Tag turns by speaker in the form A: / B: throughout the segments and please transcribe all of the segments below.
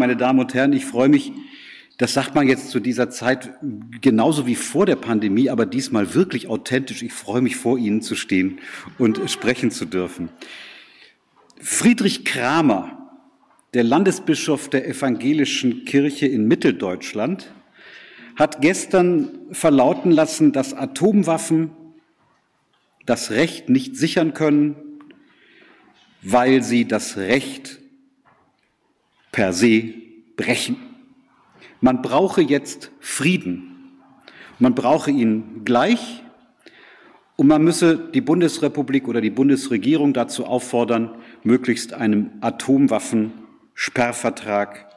A: Meine Damen und Herren, ich freue mich, das sagt man jetzt zu dieser Zeit genauso wie vor der Pandemie, aber diesmal wirklich authentisch. Ich freue mich, vor Ihnen zu stehen und sprechen zu dürfen. Friedrich Kramer, der Landesbischof der evangelischen Kirche in Mitteldeutschland, hat gestern verlauten lassen, dass Atomwaffen das Recht nicht sichern können, weil sie das Recht per se brechen. Man brauche jetzt Frieden. Man brauche ihn gleich und man müsse die Bundesrepublik oder die Bundesregierung dazu auffordern, möglichst einem Atomwaffensperrvertrag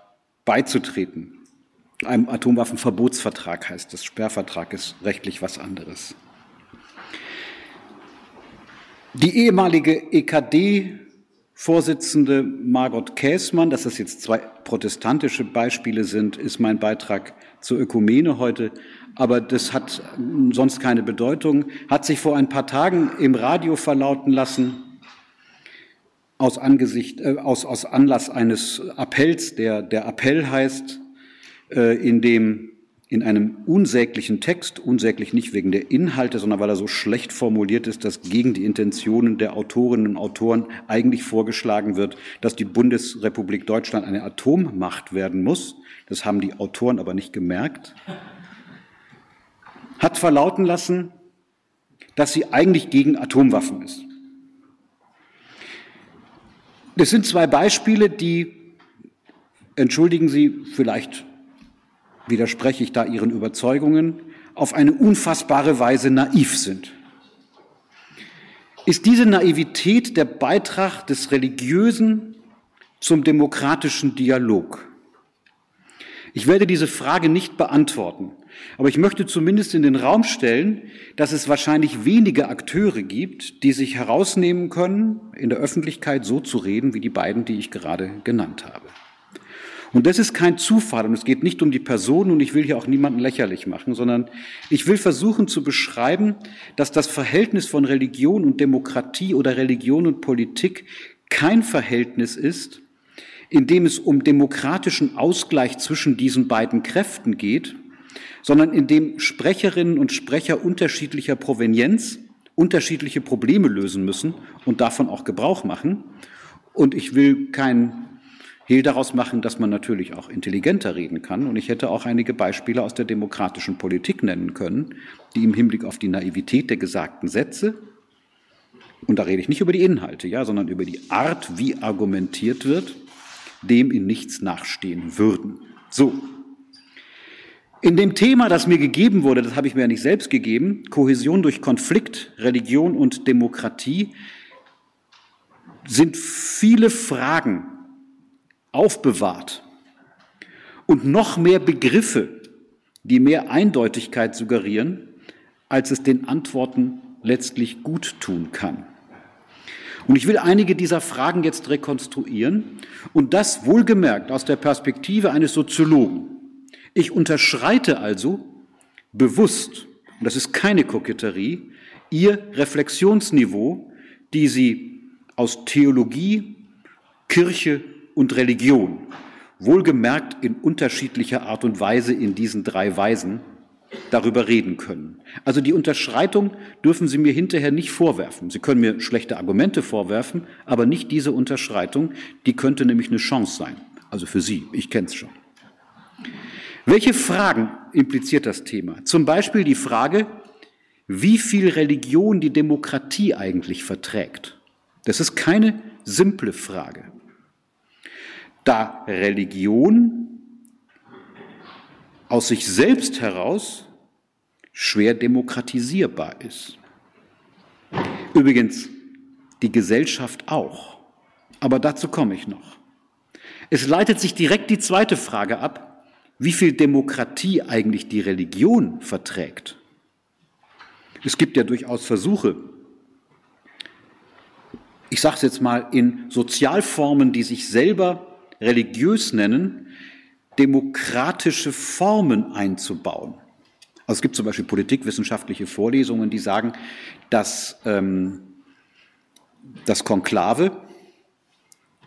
A: beizutreten. Einem Atomwaffenverbotsvertrag heißt das. Sperrvertrag ist rechtlich was anderes. Die ehemalige EKD Vorsitzende Margot Käßmann, dass das jetzt zwei protestantische Beispiele sind, ist mein Beitrag zur Ökumene heute, aber das hat sonst keine Bedeutung, hat sich vor ein paar Tagen im Radio verlauten lassen, aus, Angesicht, äh, aus, aus Anlass eines Appells, der, der Appell heißt, äh, in dem in einem unsäglichen Text, unsäglich nicht wegen der Inhalte, sondern weil er so schlecht formuliert ist, dass gegen die Intentionen der Autorinnen und Autoren eigentlich vorgeschlagen wird, dass die Bundesrepublik Deutschland eine Atommacht werden muss. Das haben die Autoren aber nicht gemerkt. Hat verlauten lassen, dass sie eigentlich gegen Atomwaffen ist. Das sind zwei Beispiele, die, entschuldigen Sie, vielleicht widerspreche ich da Ihren Überzeugungen, auf eine unfassbare Weise naiv sind. Ist diese Naivität der Beitrag des Religiösen zum demokratischen Dialog? Ich werde diese Frage nicht beantworten, aber ich möchte zumindest in den Raum stellen, dass es wahrscheinlich wenige Akteure gibt, die sich herausnehmen können, in der Öffentlichkeit so zu reden wie die beiden, die ich gerade genannt habe. Und das ist kein Zufall und es geht nicht um die Person und ich will hier auch niemanden lächerlich machen, sondern ich will versuchen zu beschreiben, dass das Verhältnis von Religion und Demokratie oder Religion und Politik kein Verhältnis ist, in dem es um demokratischen Ausgleich zwischen diesen beiden Kräften geht, sondern in dem Sprecherinnen und Sprecher unterschiedlicher Provenienz unterschiedliche Probleme lösen müssen und davon auch Gebrauch machen. Und ich will kein Hehl daraus machen, dass man natürlich auch intelligenter reden kann. Und ich hätte auch einige Beispiele aus der demokratischen Politik nennen können, die im Hinblick auf die Naivität der gesagten Sätze, und da rede ich nicht über die Inhalte, ja, sondern über die Art, wie argumentiert wird, dem in nichts nachstehen würden. So. In dem Thema, das mir gegeben wurde, das habe ich mir ja nicht selbst gegeben, Kohäsion durch Konflikt, Religion und Demokratie, sind viele Fragen aufbewahrt und noch mehr Begriffe, die mehr Eindeutigkeit suggerieren, als es den Antworten letztlich gut tun kann. Und ich will einige dieser Fragen jetzt rekonstruieren und das wohlgemerkt aus der Perspektive eines Soziologen. Ich unterschreite also bewusst, und das ist keine Koketterie, ihr Reflexionsniveau, die sie aus Theologie, Kirche und Religion, wohlgemerkt in unterschiedlicher Art und Weise in diesen drei Weisen, darüber reden können. Also die Unterschreitung dürfen Sie mir hinterher nicht vorwerfen. Sie können mir schlechte Argumente vorwerfen, aber nicht diese Unterschreitung, die könnte nämlich eine Chance sein. Also für Sie, ich kenne es schon. Welche Fragen impliziert das Thema? Zum Beispiel die Frage, wie viel Religion die Demokratie eigentlich verträgt. Das ist keine simple Frage da Religion aus sich selbst heraus schwer demokratisierbar ist. Übrigens, die Gesellschaft auch. Aber dazu komme ich noch. Es leitet sich direkt die zweite Frage ab, wie viel Demokratie eigentlich die Religion verträgt. Es gibt ja durchaus Versuche, ich sage es jetzt mal, in Sozialformen, die sich selber religiös nennen, demokratische Formen einzubauen. Also es gibt zum Beispiel politikwissenschaftliche Vorlesungen, die sagen, dass ähm, das Konklave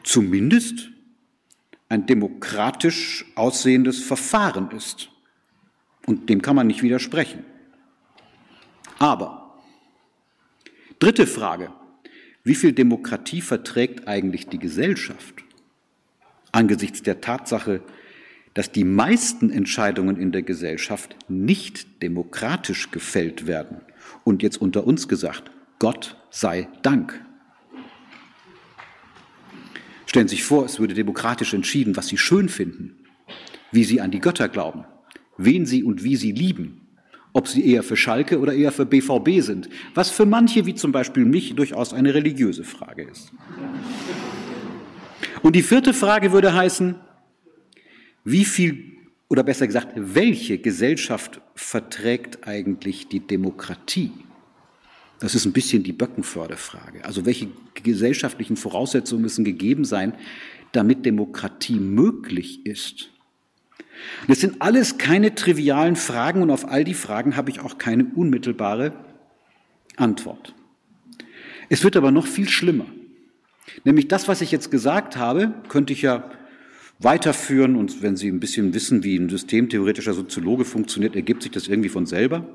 A: zumindest ein demokratisch aussehendes Verfahren ist. Und dem kann man nicht widersprechen. Aber, dritte Frage, wie viel Demokratie verträgt eigentlich die Gesellschaft angesichts der Tatsache, dass die meisten Entscheidungen in der Gesellschaft nicht demokratisch gefällt werden? Und jetzt unter uns gesagt, Gott sei Dank. Stellen Sie sich vor, es würde demokratisch entschieden, was Sie schön finden, wie Sie an die Götter glauben, wen Sie und wie Sie lieben, ob Sie eher für Schalke oder eher für BVB sind, was für manche, wie zum Beispiel mich, durchaus eine religiöse Frage ist. Und die vierte Frage würde heißen, wie viel oder besser gesagt, welche Gesellschaft verträgt eigentlich die Demokratie? Das ist ein bisschen die Böckenförderfrage. Also welche gesellschaftlichen Voraussetzungen müssen gegeben sein, damit Demokratie möglich ist? Das sind alles keine trivialen Fragen und auf all die Fragen habe ich auch keine unmittelbare Antwort. Es wird aber noch viel schlimmer. Nämlich das, was ich jetzt gesagt habe, könnte ich ja weiterführen und wenn Sie ein bisschen wissen, wie ein systemtheoretischer Soziologe funktioniert, ergibt sich das irgendwie von selber.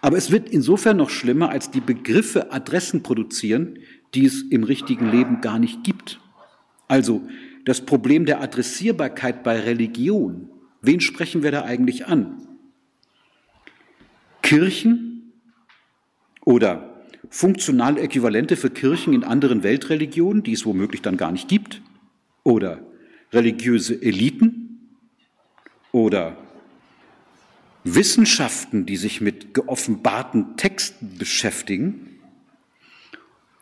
A: Aber es wird insofern noch schlimmer, als die Begriffe Adressen produzieren, die es im richtigen Leben gar nicht gibt. Also das Problem der Adressierbarkeit bei Religion. Wen sprechen wir da eigentlich an? Kirchen oder funktionale Äquivalente für Kirchen in anderen Weltreligionen, die es womöglich dann gar nicht gibt? Oder religiöse Eliten? Oder Wissenschaften, die sich mit geoffenbarten Texten beschäftigen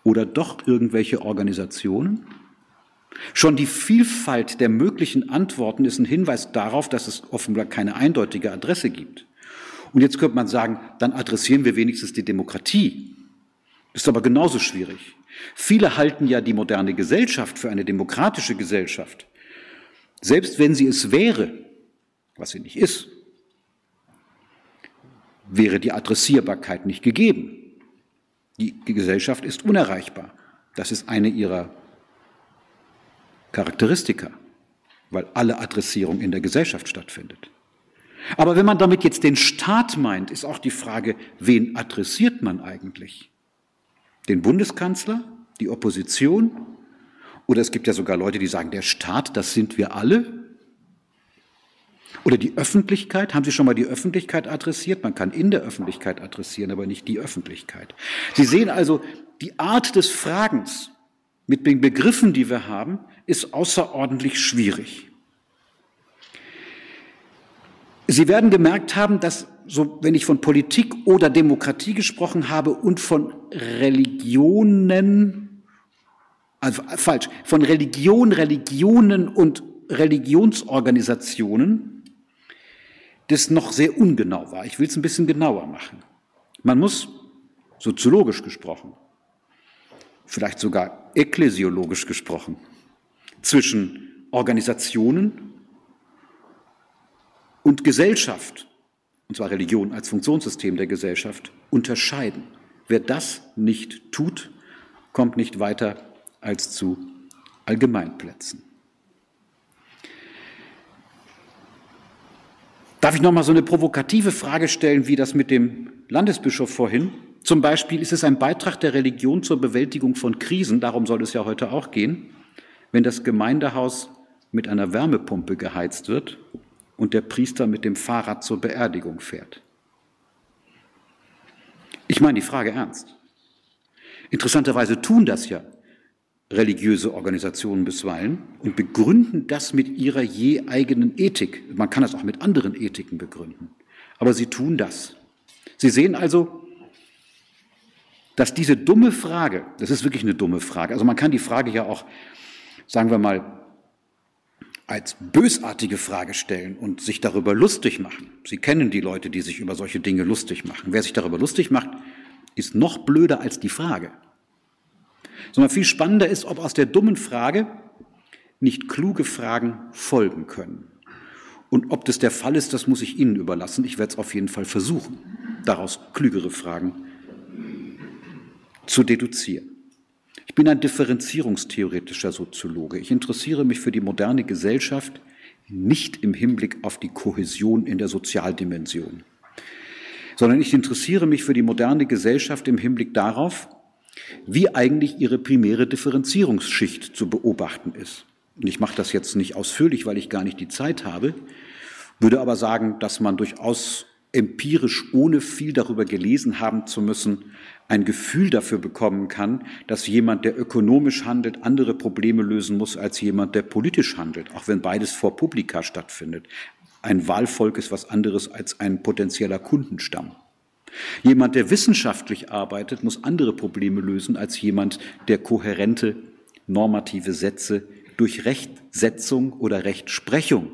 A: oder doch irgendwelche Organisationen? Schon die Vielfalt der möglichen Antworten ist ein Hinweis darauf, dass es offenbar keine eindeutige Adresse gibt. Und jetzt könnte man sagen, dann adressieren wir wenigstens die Demokratie. Ist aber genauso schwierig. Viele halten ja die moderne Gesellschaft für eine demokratische Gesellschaft. Selbst wenn sie es wäre, was sie nicht ist, wäre die Adressierbarkeit nicht gegeben. Die Gesellschaft ist unerreichbar. Das ist eine ihrer Charakteristika, weil alle Adressierung in der Gesellschaft stattfindet. Aber wenn man damit jetzt den Staat meint, ist auch die Frage, wen adressiert man eigentlich? Den Bundeskanzler, die Opposition? Oder es gibt ja sogar Leute, die sagen, der Staat, das sind wir alle. Oder die Öffentlichkeit, haben Sie schon mal die Öffentlichkeit adressiert? Man kann in der Öffentlichkeit adressieren, aber nicht die Öffentlichkeit. Sie sehen also, die Art des Fragens mit den Begriffen, die wir haben, ist außerordentlich schwierig. Sie werden gemerkt haben, dass so, wenn ich von Politik oder Demokratie gesprochen habe und von Religionen, also falsch, von Religion, Religionen und Religionsorganisationen, das noch sehr ungenau war. Ich will es ein bisschen genauer machen. Man muss, soziologisch gesprochen, vielleicht sogar ekklesiologisch gesprochen, zwischen Organisationen und Gesellschaft, und zwar Religion als Funktionssystem der Gesellschaft, unterscheiden. Wer das nicht tut, kommt nicht weiter als zu Allgemeinplätzen. Darf ich noch mal so eine provokative Frage stellen, wie das mit dem Landesbischof vorhin? Zum Beispiel ist es ein Beitrag der Religion zur Bewältigung von Krisen, darum soll es ja heute auch gehen, wenn das Gemeindehaus mit einer Wärmepumpe geheizt wird und der Priester mit dem Fahrrad zur Beerdigung fährt. Ich meine die Frage ernst. Interessanterweise tun das ja religiöse Organisationen bisweilen und begründen das mit ihrer je eigenen Ethik. Man kann das auch mit anderen Ethiken begründen. Aber sie tun das. Sie sehen also, dass diese dumme Frage, das ist wirklich eine dumme Frage, also man kann die Frage ja auch, sagen wir mal, als bösartige Frage stellen und sich darüber lustig machen. Sie kennen die Leute, die sich über solche Dinge lustig machen. Wer sich darüber lustig macht, ist noch blöder als die Frage sondern viel spannender ist, ob aus der dummen Frage nicht kluge Fragen folgen können. Und ob das der Fall ist, das muss ich Ihnen überlassen. Ich werde es auf jeden Fall versuchen, daraus klügere Fragen zu deduzieren. Ich bin ein differenzierungstheoretischer Soziologe. Ich interessiere mich für die moderne Gesellschaft nicht im Hinblick auf die Kohäsion in der Sozialdimension, sondern ich interessiere mich für die moderne Gesellschaft im Hinblick darauf, wie eigentlich ihre primäre Differenzierungsschicht zu beobachten ist. Und ich mache das jetzt nicht ausführlich, weil ich gar nicht die Zeit habe, würde aber sagen, dass man durchaus empirisch, ohne viel darüber gelesen haben zu müssen, ein Gefühl dafür bekommen kann, dass jemand, der ökonomisch handelt, andere Probleme lösen muss als jemand, der politisch handelt, auch wenn beides vor Publika stattfindet. Ein Wahlvolk ist was anderes als ein potenzieller Kundenstamm. Jemand, der wissenschaftlich arbeitet, muss andere Probleme lösen als jemand, der kohärente normative Sätze durch Rechtsetzung oder Rechtsprechung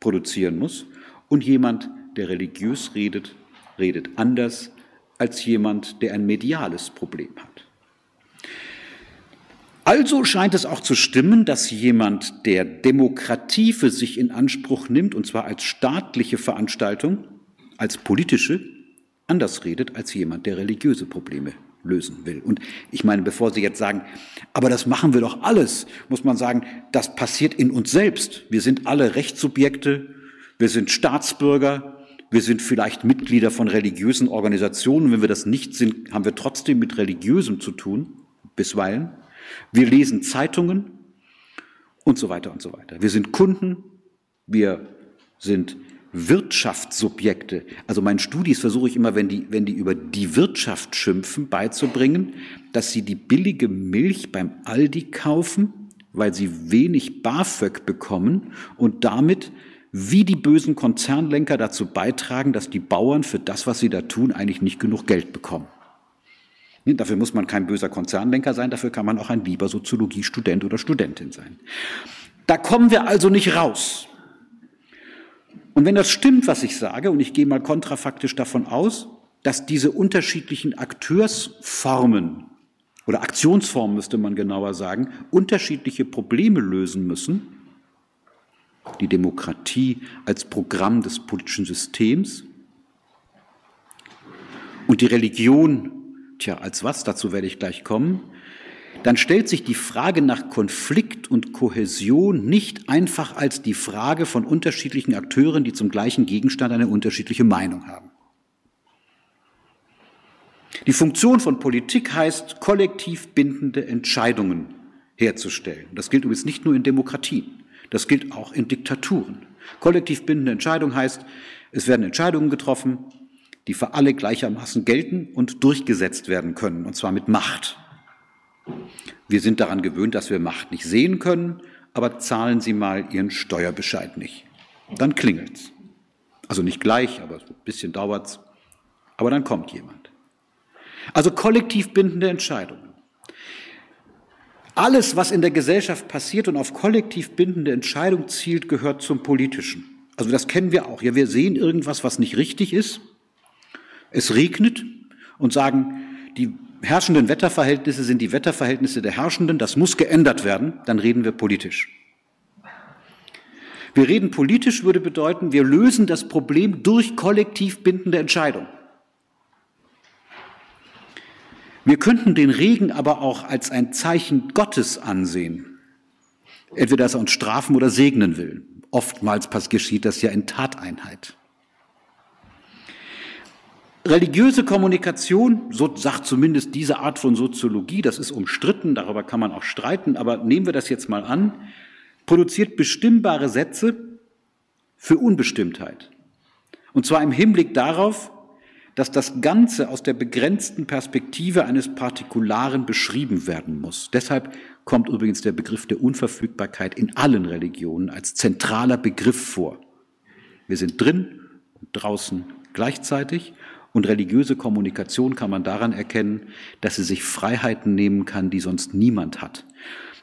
A: produzieren muss. Und jemand, der religiös redet, redet anders als jemand, der ein mediales Problem hat. Also scheint es auch zu stimmen, dass jemand, der Demokratie für sich in Anspruch nimmt, und zwar als staatliche Veranstaltung, als politische, anders redet als jemand, der religiöse Probleme lösen will. Und ich meine, bevor Sie jetzt sagen, aber das machen wir doch alles, muss man sagen, das passiert in uns selbst. Wir sind alle Rechtssubjekte, wir sind Staatsbürger, wir sind vielleicht Mitglieder von religiösen Organisationen. Wenn wir das nicht sind, haben wir trotzdem mit Religiösem zu tun, bisweilen. Wir lesen Zeitungen und so weiter und so weiter. Wir sind Kunden, wir sind Wirtschaftssubjekte. Also meinen Studis versuche ich immer, wenn die, wenn die über die Wirtschaft schimpfen, beizubringen, dass sie die billige Milch beim Aldi kaufen, weil sie wenig BAföG bekommen und damit wie die bösen Konzernlenker dazu beitragen, dass die Bauern für das, was sie da tun, eigentlich nicht genug Geld bekommen. Dafür muss man kein böser Konzernlenker sein, dafür kann man auch ein lieber Soziologiestudent oder Studentin sein. Da kommen wir also nicht raus. Und wenn das stimmt, was ich sage, und ich gehe mal kontrafaktisch davon aus, dass diese unterschiedlichen Akteursformen oder Aktionsformen, müsste man genauer sagen, unterschiedliche Probleme lösen müssen, die Demokratie als Programm des politischen Systems und die Religion, tja, als was, dazu werde ich gleich kommen, dann stellt sich die Frage nach Konflikt und Kohäsion nicht einfach als die Frage von unterschiedlichen Akteuren, die zum gleichen Gegenstand eine unterschiedliche Meinung haben. Die Funktion von Politik heißt, kollektiv bindende Entscheidungen herzustellen. Das gilt übrigens nicht nur in Demokratien, das gilt auch in Diktaturen. Kollektiv bindende Entscheidung heißt, es werden Entscheidungen getroffen, die für alle gleichermaßen gelten und durchgesetzt werden können, und zwar mit Macht. Wir sind daran gewöhnt, dass wir Macht nicht sehen können, aber zahlen Sie mal Ihren Steuerbescheid nicht. Dann klingelt's. Also nicht gleich, aber ein bisschen dauert's. Aber dann kommt jemand. Also kollektiv bindende Entscheidungen. Alles, was in der Gesellschaft passiert und auf kollektiv bindende Entscheidung zielt, gehört zum Politischen. Also das kennen wir auch. Ja, wir sehen irgendwas, was nicht richtig ist. Es regnet und sagen, die herrschenden Wetterverhältnisse sind die Wetterverhältnisse der Herrschenden, das muss geändert werden, dann reden wir politisch. Wir reden politisch würde bedeuten, wir lösen das Problem durch kollektiv bindende Entscheidung. Wir könnten den Regen aber auch als ein Zeichen Gottes ansehen. Entweder dass er uns strafen oder segnen will. Oftmals geschieht das ja in Tateinheit. Religiöse Kommunikation, so sagt zumindest diese Art von Soziologie, das ist umstritten, darüber kann man auch streiten, aber nehmen wir das jetzt mal an, produziert bestimmbare Sätze für Unbestimmtheit. Und zwar im Hinblick darauf, dass das Ganze aus der begrenzten Perspektive eines Partikularen beschrieben werden muss. Deshalb kommt übrigens der Begriff der Unverfügbarkeit in allen Religionen als zentraler Begriff vor. Wir sind drin und draußen gleichzeitig und religiöse Kommunikation kann man daran erkennen, dass sie sich Freiheiten nehmen kann, die sonst niemand hat.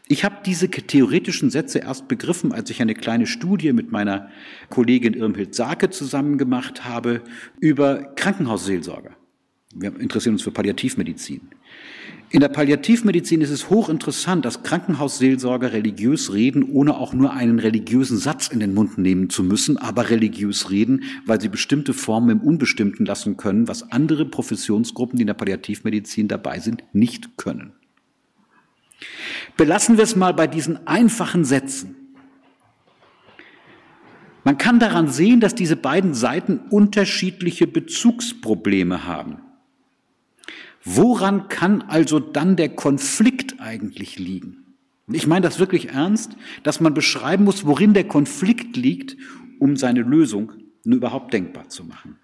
A: Ich habe diese theoretischen Sätze erst begriffen, als ich eine kleine Studie mit meiner Kollegin Irmhild Sake zusammen gemacht habe über Krankenhausseelsorger. Wir interessieren uns für Palliativmedizin. In der Palliativmedizin ist es hochinteressant, dass Krankenhausseelsorger religiös reden, ohne auch nur einen religiösen Satz in den Mund nehmen zu müssen, aber religiös reden, weil sie bestimmte Formen im Unbestimmten lassen können, was andere Professionsgruppen, die in der Palliativmedizin dabei sind, nicht können. Belassen wir es mal bei diesen einfachen Sätzen. Man kann daran sehen, dass diese beiden Seiten unterschiedliche Bezugsprobleme haben. Woran kann also dann der Konflikt eigentlich liegen? Ich meine das wirklich ernst, dass man beschreiben muss, worin der Konflikt liegt, um seine Lösung nur überhaupt denkbar zu machen.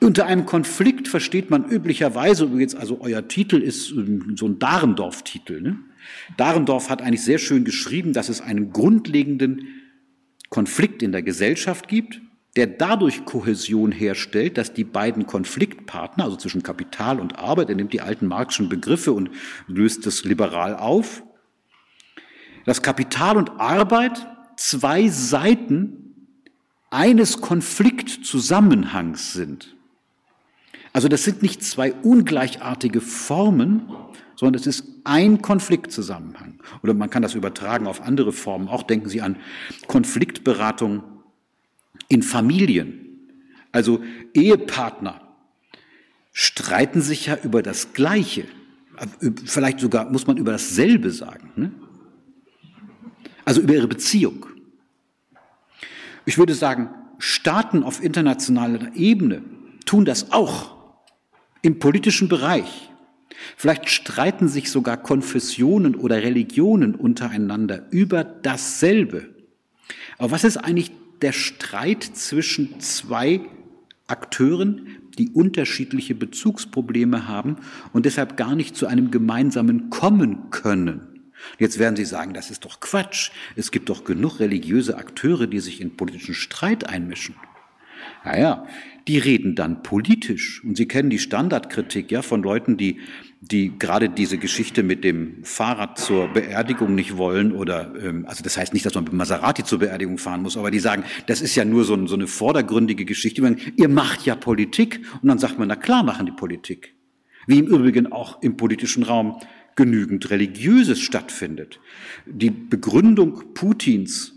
A: Unter einem Konflikt versteht man üblicherweise, übrigens, also euer Titel ist ähm, so ein Dahrendorf-Titel. Ne? Dahrendorf hat eigentlich sehr schön geschrieben, dass es einen grundlegenden Konflikt in der Gesellschaft gibt, der dadurch Kohäsion herstellt, dass die beiden Konfliktpartner, also zwischen Kapital und Arbeit, er nimmt die alten marxischen Begriffe und löst das liberal auf, dass Kapital und Arbeit zwei Seiten eines Konfliktzusammenhangs sind. Also das sind nicht zwei ungleichartige Formen, sondern es ist ein Konfliktzusammenhang. Oder man kann das übertragen auf andere Formen. Auch denken Sie an Konfliktberatung in Familien. Also Ehepartner streiten sich ja über das Gleiche. Vielleicht sogar muss man über dasselbe sagen. Ne? Also über ihre Beziehung. Ich würde sagen, Staaten auf internationaler Ebene tun das auch im politischen Bereich. Vielleicht streiten sich sogar Konfessionen oder Religionen untereinander über dasselbe. Aber was ist eigentlich der Streit zwischen zwei Akteuren, die unterschiedliche Bezugsprobleme haben und deshalb gar nicht zu einem gemeinsamen kommen können? Jetzt werden Sie sagen, das ist doch Quatsch. Es gibt doch genug religiöse Akteure, die sich in politischen Streit einmischen. Naja, die reden dann politisch. Und Sie kennen die Standardkritik ja von Leuten, die, die gerade diese Geschichte mit dem Fahrrad zur Beerdigung nicht wollen oder, ähm, also das heißt nicht, dass man mit Maserati zur Beerdigung fahren muss, aber die sagen, das ist ja nur so, so eine vordergründige Geschichte. Meine, ihr macht ja Politik. Und dann sagt man, na klar machen die Politik. Wie im Übrigen auch im politischen Raum genügend Religiöses stattfindet. Die Begründung Putins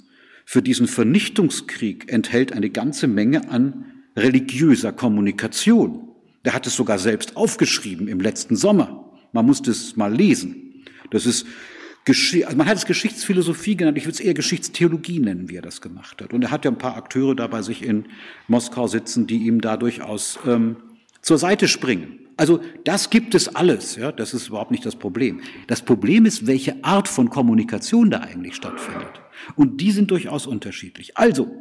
A: für diesen Vernichtungskrieg enthält eine ganze Menge an religiöser Kommunikation. Der hat es sogar selbst aufgeschrieben im letzten Sommer. Man musste es mal lesen. Das ist also man hat es Geschichtsphilosophie genannt, ich würde es eher Geschichtstheologie nennen, wie er das gemacht hat. Und er hat ja ein paar Akteure da bei sich in Moskau sitzen, die ihm da durchaus ähm, zur Seite springen. Also das gibt es alles, ja, das ist überhaupt nicht das Problem. Das Problem ist, welche Art von Kommunikation da eigentlich stattfindet. Und die sind durchaus unterschiedlich. Also,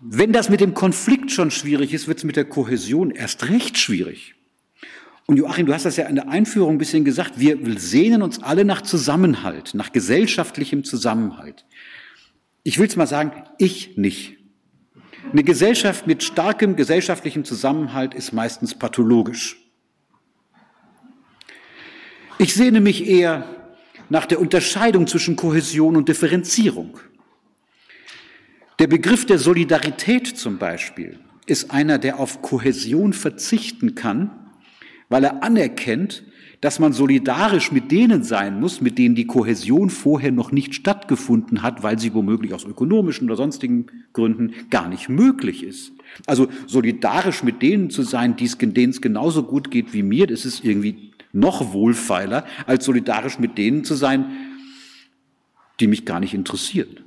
A: wenn das mit dem Konflikt schon schwierig ist, wird es mit der Kohäsion erst recht schwierig. Und Joachim, du hast das ja in der Einführung ein bisschen gesagt, wir sehnen uns alle nach Zusammenhalt, nach gesellschaftlichem Zusammenhalt. Ich will es mal sagen, ich nicht. Eine Gesellschaft mit starkem gesellschaftlichem Zusammenhalt ist meistens pathologisch. Ich sehne mich eher nach der Unterscheidung zwischen Kohäsion und Differenzierung. Der Begriff der Solidarität zum Beispiel ist einer, der auf Kohäsion verzichten kann, weil er anerkennt, dass man solidarisch mit denen sein muss, mit denen die Kohäsion vorher noch nicht stattgefunden hat, weil sie womöglich aus ökonomischen oder sonstigen Gründen gar nicht möglich ist. Also solidarisch mit denen zu sein, denen es genauso gut geht wie mir, das ist irgendwie noch wohlfeiler, als solidarisch mit denen zu sein, die mich gar nicht interessieren.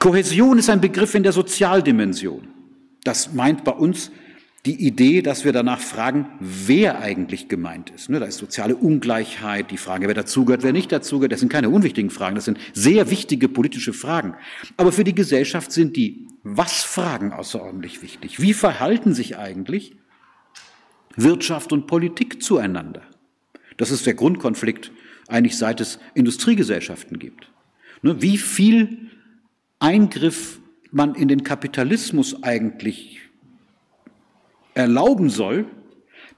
A: Kohäsion ist ein Begriff in der Sozialdimension. Das meint bei uns die Idee, dass wir danach fragen, wer eigentlich gemeint ist. Ne, da ist soziale Ungleichheit, die Frage, wer dazugehört, wer nicht dazugehört. Das sind keine unwichtigen Fragen, das sind sehr wichtige politische Fragen. Aber für die Gesellschaft sind die Was-Fragen außerordentlich wichtig. Wie verhalten sich eigentlich Wirtschaft und Politik zueinander? Das ist der Grundkonflikt eigentlich seit es Industriegesellschaften gibt. Ne, wie viel Eingriff man in den Kapitalismus eigentlich erlauben soll,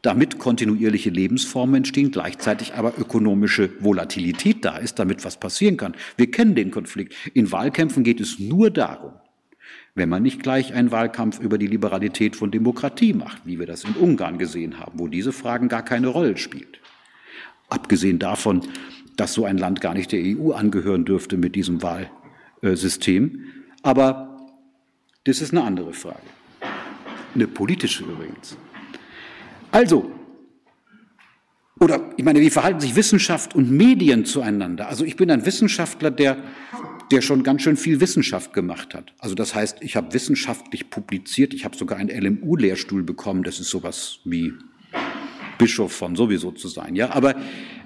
A: damit kontinuierliche Lebensformen entstehen, gleichzeitig aber ökonomische Volatilität da ist, damit was passieren kann. Wir kennen den Konflikt. In Wahlkämpfen geht es nur darum, wenn man nicht gleich einen Wahlkampf über die Liberalität von Demokratie macht, wie wir das in Ungarn gesehen haben, wo diese Fragen gar keine Rolle spielt. Abgesehen davon, dass so ein Land gar nicht der EU angehören dürfte mit diesem Wahlsystem. Aber das ist eine andere Frage. Eine politische übrigens. Also, Oder ich meine, wie verhalten sich Wissenschaft und Medien zueinander? Also ich bin ein Wissenschaftler, der, der schon ganz schön viel Wissenschaft gemacht hat. Also das heißt, ich habe wissenschaftlich publiziert, ich habe sogar einen LMU-Lehrstuhl bekommen, das ist sowas wie Bischof von sowieso zu sein. Ja, aber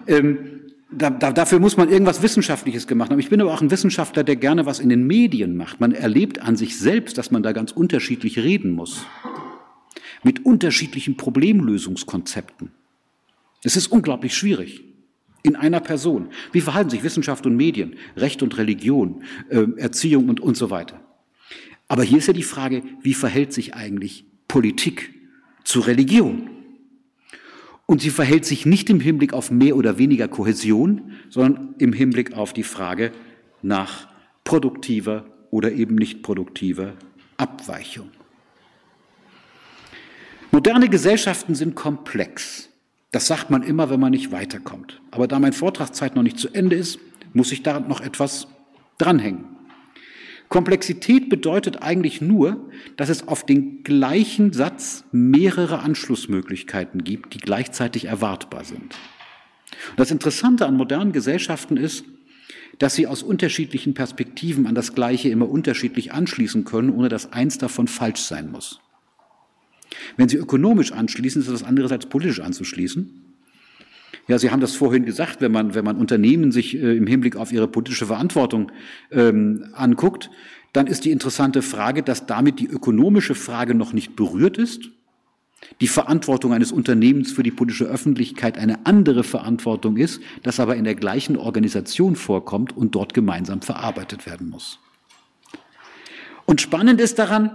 A: ähm, da, da, dafür muss man irgendwas Wissenschaftliches gemacht haben. Ich bin aber auch ein Wissenschaftler, der gerne was in den Medien macht. Man erlebt an sich selbst, dass man da ganz unterschiedlich reden muss. Mit unterschiedlichen Problemlösungskonzepten. Es ist unglaublich schwierig. In einer Person. Wie verhalten sich Wissenschaft und Medien, Recht und Religion, äh, Erziehung und, und so weiter? Aber hier ist ja die Frage, wie verhält sich eigentlich Politik zu Religion? Und sie verhält sich nicht im Hinblick auf mehr oder weniger Kohäsion, sondern im Hinblick auf die Frage nach produktiver oder eben nicht produktiver Abweichung. Moderne Gesellschaften sind komplex. Das sagt man immer, wenn man nicht weiterkommt. Aber da mein Vortragszeit noch nicht zu Ende ist, muss ich da noch etwas dranhängen. Komplexität bedeutet eigentlich nur, dass es auf den gleichen Satz mehrere Anschlussmöglichkeiten gibt, die gleichzeitig erwartbar sind. Und das Interessante an modernen Gesellschaften ist, dass sie aus unterschiedlichen Perspektiven an das Gleiche immer unterschiedlich anschließen können, ohne dass eins davon falsch sein muss. Wenn Sie ökonomisch anschließen, ist das als politisch anzuschließen. Ja, Sie haben das vorhin gesagt, wenn man, wenn man Unternehmen sich äh, im Hinblick auf ihre politische Verantwortung ähm, anguckt, dann ist die interessante Frage, dass damit die ökonomische Frage noch nicht berührt ist. Die Verantwortung eines Unternehmens für die politische Öffentlichkeit eine andere Verantwortung ist, das aber in der gleichen Organisation vorkommt und dort gemeinsam verarbeitet werden muss. Und spannend ist daran,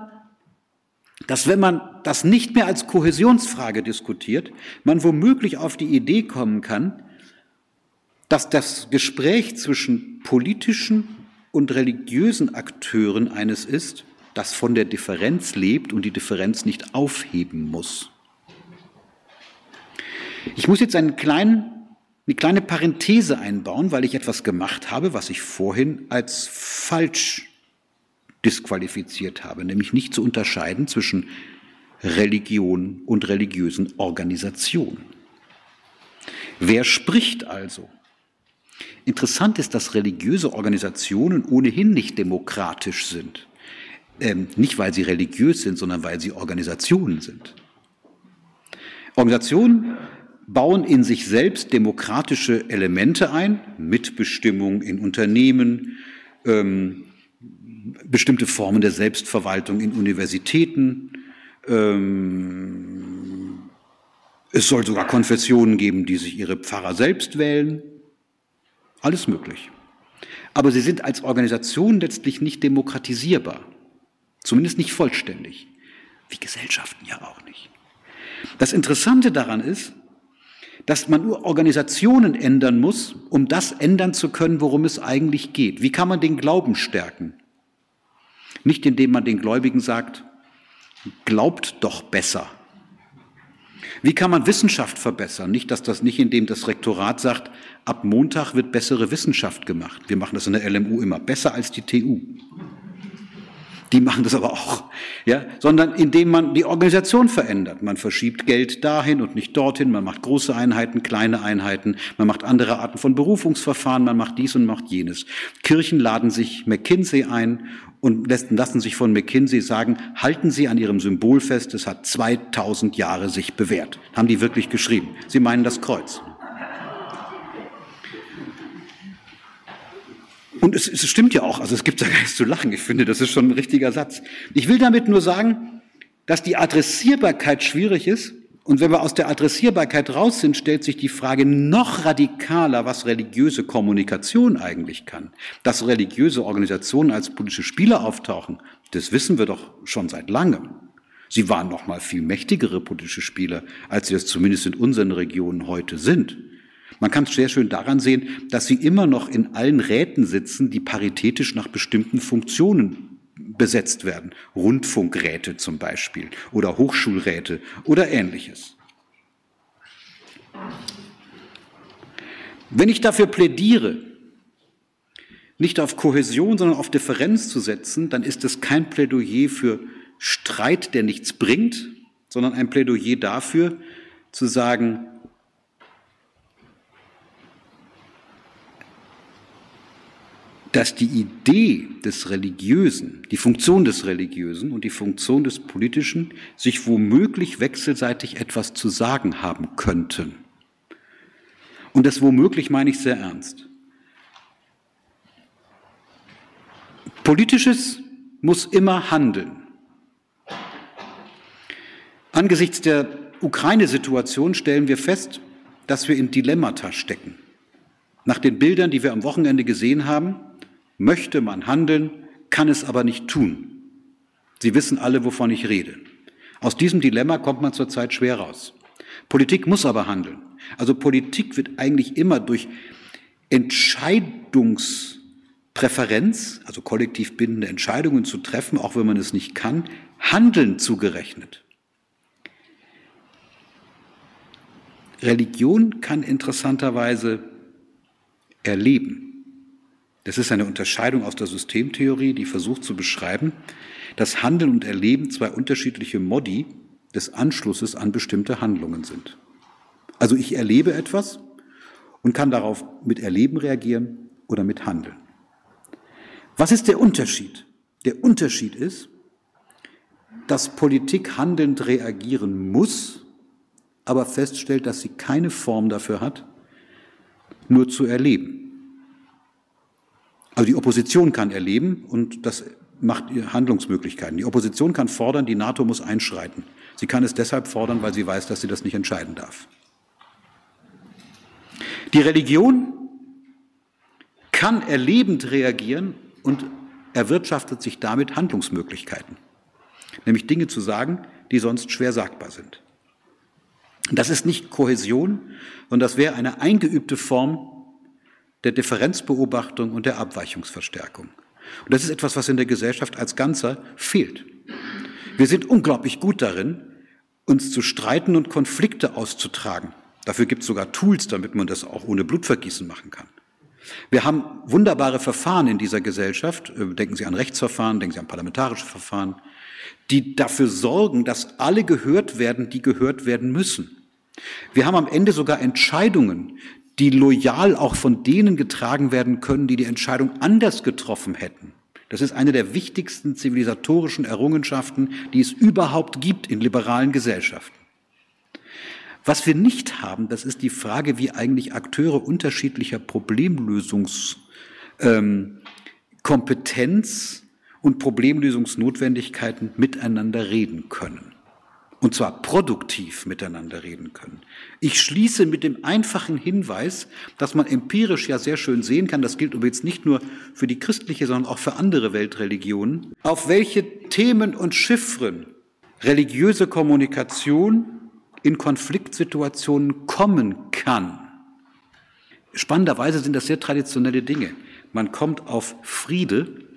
A: dass wenn man das nicht mehr als Kohäsionsfrage diskutiert, man womöglich auf die Idee kommen kann, dass das Gespräch zwischen politischen und religiösen Akteuren eines ist, das von der Differenz lebt und die Differenz nicht aufheben muss. Ich muss jetzt einen kleinen, eine kleine Parenthese einbauen, weil ich etwas gemacht habe, was ich vorhin als falsch disqualifiziert habe, nämlich nicht zu unterscheiden zwischen Religion und religiösen Organisationen. Wer spricht also? Interessant ist, dass religiöse Organisationen ohnehin nicht demokratisch sind. Ähm, nicht, weil sie religiös sind, sondern weil sie Organisationen sind. Organisationen bauen in sich selbst demokratische Elemente ein, Mitbestimmung in Unternehmen, ähm, bestimmte Formen der Selbstverwaltung in Universitäten. Ähm, es soll sogar Konfessionen geben, die sich ihre Pfarrer selbst wählen. Alles möglich. Aber sie sind als Organisation letztlich nicht demokratisierbar. Zumindest nicht vollständig. Wie Gesellschaften ja auch nicht. Das Interessante daran ist, dass man nur Organisationen ändern muss, um das ändern zu können, worum es eigentlich geht. Wie kann man den Glauben stärken? Nicht indem man den Gläubigen sagt, glaubt doch besser. Wie kann man Wissenschaft verbessern? Nicht, dass das nicht, indem das Rektorat sagt, ab Montag wird bessere Wissenschaft gemacht. Wir machen das in der LMU immer besser als die TU. Die machen das aber auch, ja, sondern indem man die Organisation verändert. Man verschiebt Geld dahin und nicht dorthin. Man macht große Einheiten, kleine Einheiten. Man macht andere Arten von Berufungsverfahren. Man macht dies und macht jenes. Kirchen laden sich McKinsey ein und lassen sich von McKinsey sagen, halten Sie an Ihrem Symbol fest, es hat 2000 Jahre sich bewährt. Haben die wirklich geschrieben. Sie meinen das Kreuz. Und es, es stimmt ja auch, also es gibt da gar nichts zu lachen. Ich finde, das ist schon ein richtiger Satz. Ich will damit nur sagen, dass die Adressierbarkeit schwierig ist. Und wenn wir aus der Adressierbarkeit raus sind, stellt sich die Frage noch radikaler, was religiöse Kommunikation eigentlich kann. Dass religiöse Organisationen als politische Spieler auftauchen, das wissen wir doch schon seit langem. Sie waren noch mal viel mächtigere politische Spieler, als sie es zumindest in unseren Regionen heute sind. Man kann es sehr schön daran sehen, dass sie immer noch in allen Räten sitzen, die paritätisch nach bestimmten Funktionen besetzt werden. Rundfunkräte zum Beispiel oder Hochschulräte oder ähnliches. Wenn ich dafür plädiere, nicht auf Kohäsion, sondern auf Differenz zu setzen, dann ist es kein Plädoyer für Streit, der nichts bringt, sondern ein Plädoyer dafür, zu sagen, dass die Idee des Religiösen, die Funktion des Religiösen und die Funktion des Politischen sich womöglich wechselseitig etwas zu sagen haben könnten. Und das womöglich meine ich sehr ernst. Politisches muss immer handeln. Angesichts der Ukraine-Situation stellen wir fest, dass wir in Dilemmata stecken. Nach den Bildern, die wir am Wochenende gesehen haben, möchte man handeln, kann es aber nicht tun. Sie wissen alle, wovon ich rede. Aus diesem Dilemma kommt man zurzeit schwer raus. Politik muss aber handeln. Also Politik wird eigentlich immer durch Entscheidungspräferenz, also kollektiv bindende Entscheidungen zu treffen, auch wenn man es nicht kann, Handeln zugerechnet. Religion kann interessanterweise erleben. Das ist eine Unterscheidung aus der Systemtheorie, die versucht zu beschreiben, dass Handeln und Erleben zwei unterschiedliche Modi des Anschlusses an bestimmte Handlungen sind. Also ich erlebe etwas und kann darauf mit Erleben reagieren oder mit Handeln. Was ist der Unterschied? Der Unterschied ist, dass Politik handelnd reagieren muss, aber feststellt, dass sie keine Form dafür hat, nur zu erleben. Also die Opposition kann erleben und das macht ihr Handlungsmöglichkeiten. Die Opposition kann fordern, die NATO muss einschreiten. Sie kann es deshalb fordern, weil sie weiß, dass sie das nicht entscheiden darf. Die Religion kann erlebend reagieren und erwirtschaftet sich damit Handlungsmöglichkeiten, nämlich Dinge zu sagen, die sonst schwer sagbar sind. Das ist nicht Kohäsion, sondern das wäre eine eingeübte Form der Differenzbeobachtung und der Abweichungsverstärkung. Und das ist etwas, was in der Gesellschaft als Ganzer fehlt. Wir sind unglaublich gut darin, uns zu streiten und Konflikte auszutragen. Dafür gibt es sogar Tools, damit man das auch ohne Blutvergießen machen kann. Wir haben wunderbare Verfahren in dieser Gesellschaft. Äh, denken Sie an Rechtsverfahren, denken Sie an parlamentarische Verfahren, die dafür sorgen, dass alle gehört werden, die gehört werden müssen. Wir haben am Ende sogar Entscheidungen, die loyal auch von denen getragen werden können, die die Entscheidung anders getroffen hätten. Das ist eine der wichtigsten zivilisatorischen Errungenschaften, die es überhaupt gibt in liberalen Gesellschaften. Was wir nicht haben, das ist die Frage, wie eigentlich Akteure unterschiedlicher Problemlösungskompetenz ähm, und Problemlösungsnotwendigkeiten miteinander reden können und zwar produktiv miteinander reden können. Ich schließe mit dem einfachen Hinweis, dass man empirisch ja sehr schön sehen kann, das gilt übrigens nicht nur für die christliche, sondern auch für andere Weltreligionen, auf welche Themen und Chiffren religiöse Kommunikation in Konfliktsituationen kommen kann. Spannenderweise sind das sehr traditionelle Dinge. Man kommt auf Friede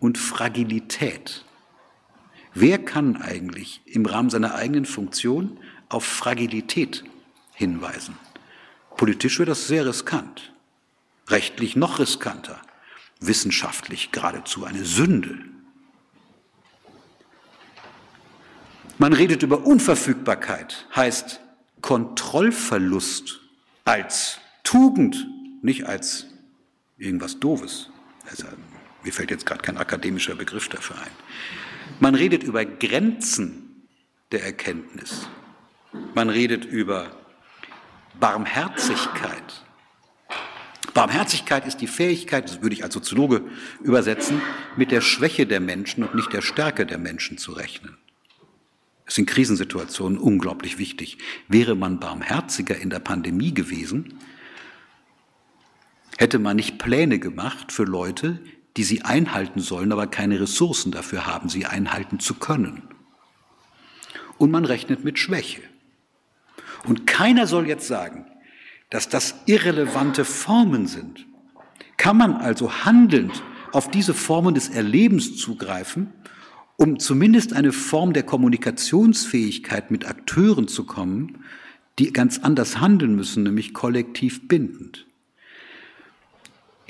A: und Fragilität. Wer kann eigentlich im Rahmen seiner eigenen Funktion auf Fragilität hinweisen? Politisch wird das sehr riskant, rechtlich noch riskanter, wissenschaftlich geradezu eine Sünde. Man redet über Unverfügbarkeit, heißt Kontrollverlust als Tugend, nicht als irgendwas Doofes. Also, mir fällt jetzt gerade kein akademischer Begriff dafür ein. Man redet über Grenzen der Erkenntnis. Man redet über Barmherzigkeit. Barmherzigkeit ist die Fähigkeit, das würde ich als Soziologe übersetzen, mit der Schwäche der Menschen und nicht der Stärke der Menschen zu rechnen. Ist in Krisensituationen unglaublich wichtig. Wäre man barmherziger in der Pandemie gewesen, hätte man nicht Pläne gemacht für Leute, die sie einhalten sollen, aber keine Ressourcen dafür haben, sie einhalten zu können. Und man rechnet mit Schwäche. Und keiner soll jetzt sagen, dass das irrelevante Formen sind. Kann man also handelnd auf diese Formen des Erlebens zugreifen, um zumindest eine Form der Kommunikationsfähigkeit mit Akteuren zu kommen, die ganz anders handeln müssen, nämlich kollektiv bindend.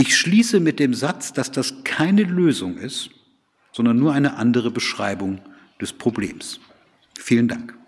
A: Ich schließe mit dem Satz, dass das keine Lösung ist, sondern nur eine andere Beschreibung des Problems. Vielen Dank.